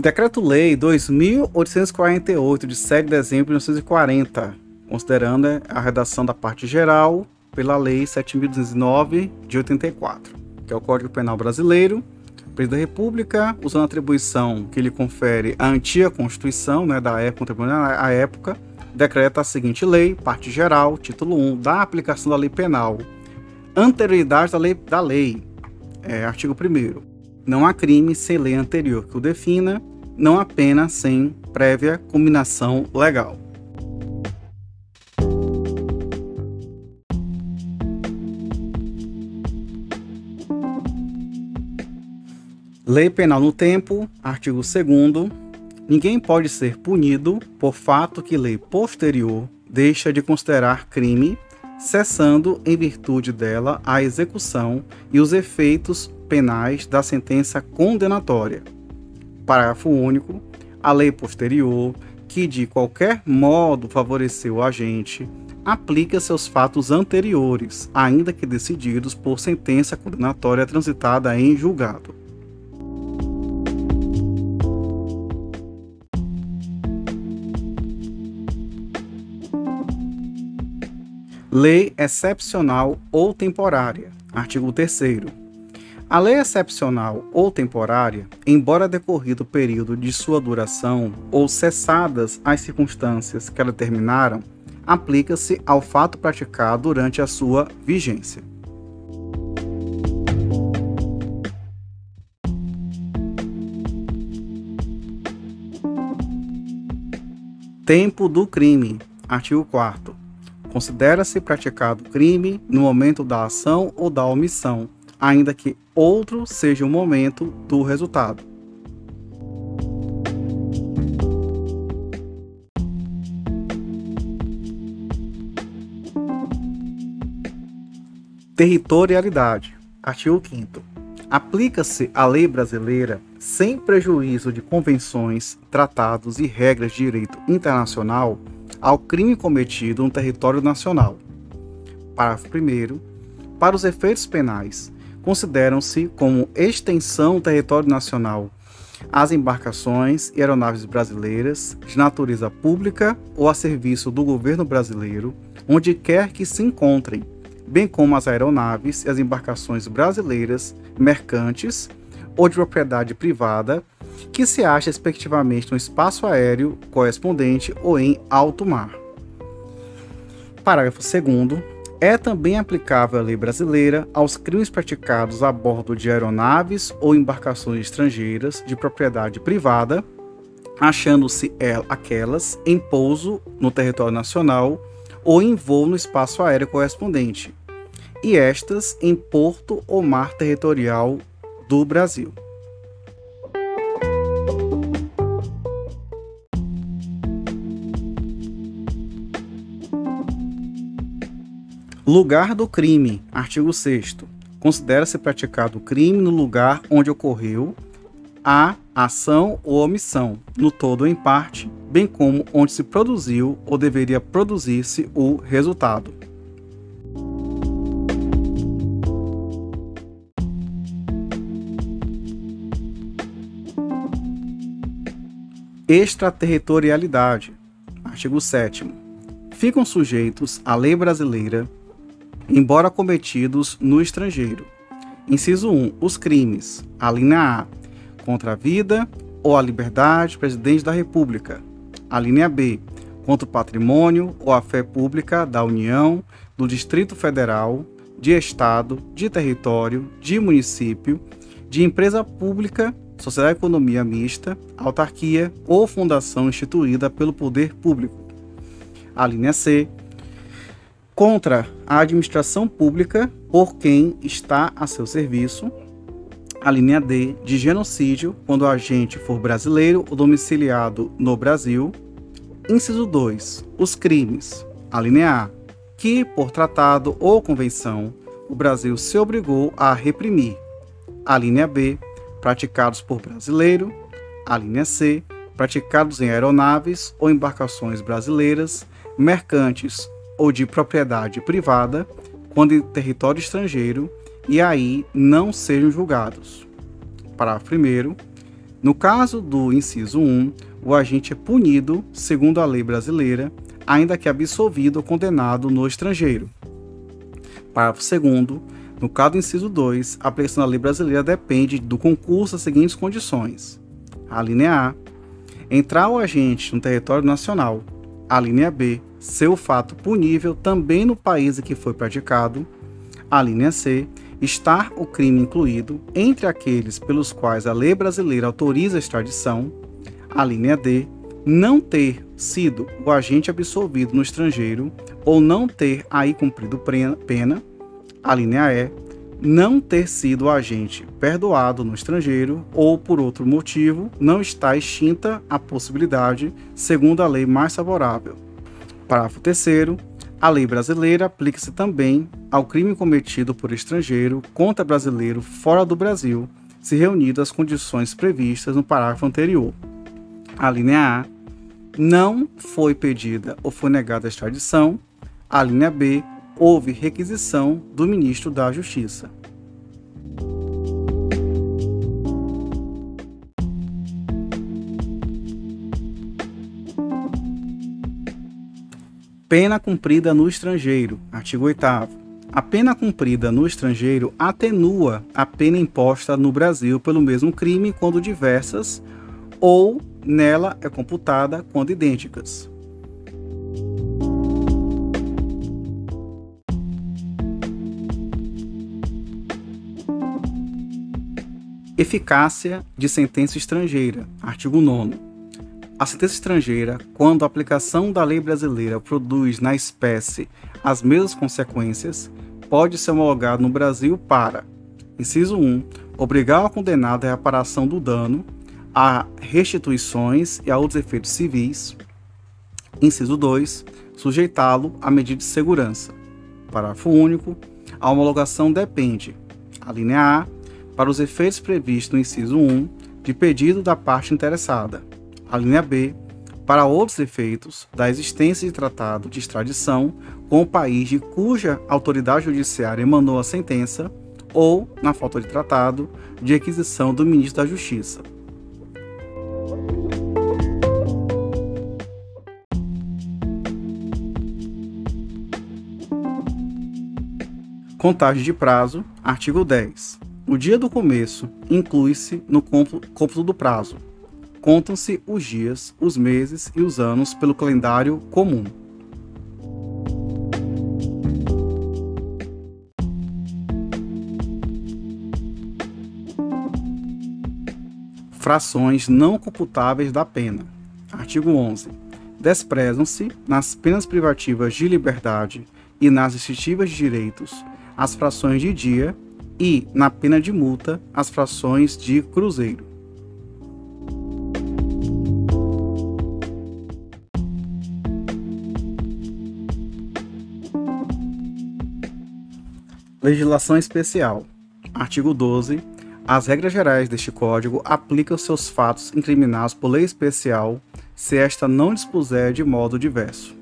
Decreto-Lei 2848, de 7 de dezembro de 1940, considerando a redação da parte geral pela Lei 7.209, de 84, que é o Código Penal Brasileiro, presidente da República, usando a atribuição que lhe confere a antiga Constituição, né, da época, a época, decreta a seguinte lei, parte geral, título 1, da aplicação da lei penal. Anterioridade da lei, da lei é, artigo 1 Não há crime sem lei anterior que o defina, não há pena sem prévia combinação legal. Lei Penal no Tempo, artigo 2 Ninguém pode ser punido por fato que lei posterior deixa de considerar crime, cessando em virtude dela a execução e os efeitos penais da sentença condenatória. Parágrafo único. A lei posterior, que de qualquer modo favoreceu o agente, aplica seus fatos anteriores, ainda que decididos por sentença condenatória transitada em julgado. Lei excepcional ou temporária. Artigo 3 A lei excepcional ou temporária, embora decorrido o período de sua duração ou cessadas as circunstâncias que a determinaram, aplica-se ao fato praticado durante a sua vigência. Tempo do crime. Artigo 4 Considera-se praticado crime no momento da ação ou da omissão, ainda que outro seja o momento do resultado. Territorialidade. Artigo 5 Aplica-se a lei brasileira sem prejuízo de convenções, tratados e regras de direito internacional ao crime cometido no território nacional. Parágrafo 1. Para os efeitos penais, consideram-se como extensão do território nacional as embarcações e aeronaves brasileiras de natureza pública ou a serviço do governo brasileiro, onde quer que se encontrem, bem como as aeronaves e as embarcações brasileiras mercantes ou de propriedade privada que se acha respectivamente no espaço aéreo correspondente ou em alto mar. Parágrafo 2 é também aplicável a lei brasileira aos crimes praticados a bordo de aeronaves ou embarcações estrangeiras de propriedade privada, achando-se aquelas em pouso no território nacional ou em voo no espaço aéreo correspondente, e estas em porto ou mar territorial do Brasil. Lugar do crime. Artigo 6 Considera-se praticado o crime no lugar onde ocorreu a ação ou omissão, no todo ou em parte, bem como onde se produziu ou deveria produzir-se o resultado. Extraterritorialidade. Artigo 7 Ficam sujeitos à lei brasileira embora cometidos no estrangeiro. Inciso 1. Os crimes. A linha A. Contra a vida ou a liberdade presidente da República. A linha B. Contra o patrimônio ou a fé pública da União, do Distrito Federal, de Estado, de território, de município, de empresa pública, sociedade economia mista, autarquia ou fundação instituída pelo poder público. A linha C contra a administração pública por quem está a seu serviço. A linha D, de genocídio, quando o agente for brasileiro ou domiciliado no Brasil. Inciso 2. Os crimes. A linha A, que, por tratado ou convenção, o Brasil se obrigou a reprimir. A linha B, praticados por brasileiro. A linha C, praticados em aeronaves ou embarcações brasileiras, mercantes ou de propriedade privada, quando em território estrangeiro, e aí não sejam julgados. Parágrafo 1. No caso do inciso 1, o agente é punido, segundo a lei brasileira, ainda que absolvido ou condenado no estrangeiro. Parágrafo 2. No caso do inciso 2, a aplicação da lei brasileira depende do concurso das seguintes condições: a linha A, entrar o agente no território nacional, a linha B, ser o fato punível também no país em que foi praticado, a linha C, estar o crime incluído entre aqueles pelos quais a lei brasileira autoriza a extradição, a linha D, não ter sido o agente absolvido no estrangeiro ou não ter aí cumprido pena, a linha E, não ter sido o agente perdoado no estrangeiro ou por outro motivo não está extinta a possibilidade, segundo a lei mais favorável. Parágrafo 3 a lei brasileira aplica-se também ao crime cometido por estrangeiro contra brasileiro fora do Brasil, se reunidas as condições previstas no parágrafo anterior. A linha A não foi pedida ou foi negada a extradição. A linha B houve requisição do ministro da Justiça. Pena cumprida no estrangeiro. Artigo 8. A pena cumprida no estrangeiro atenua a pena imposta no Brasil pelo mesmo crime quando diversas ou nela é computada quando idênticas. Eficácia de sentença estrangeira. Artigo 9. A sentença estrangeira, quando a aplicação da lei brasileira produz na espécie as mesmas consequências, pode ser homologada no Brasil para: inciso 1, obrigar o condenado à reparação do dano, a restituições e a outros efeitos civis. Inciso 2, sujeitá-lo a medida de segurança. Parágrafo único. A homologação depende, a linha A, para os efeitos previstos no inciso 1, de pedido da parte interessada a linha B, para outros efeitos da existência de tratado de extradição com o país de cuja autoridade judiciária emanou a sentença, ou, na falta de tratado, de requisição do ministro da Justiça. Contagem de prazo, artigo 10. O dia do começo inclui-se no cômputo do prazo, contam-se os dias, os meses e os anos pelo calendário comum. Frações não computáveis da pena. Artigo 11. Desprezam-se, nas penas privativas de liberdade e nas restritivas de direitos, as frações de dia e, na pena de multa, as frações de cruzeiro. Legislação especial. Artigo 12. As regras gerais deste Código aplicam seus fatos incriminados por lei especial se esta não dispuser de modo diverso.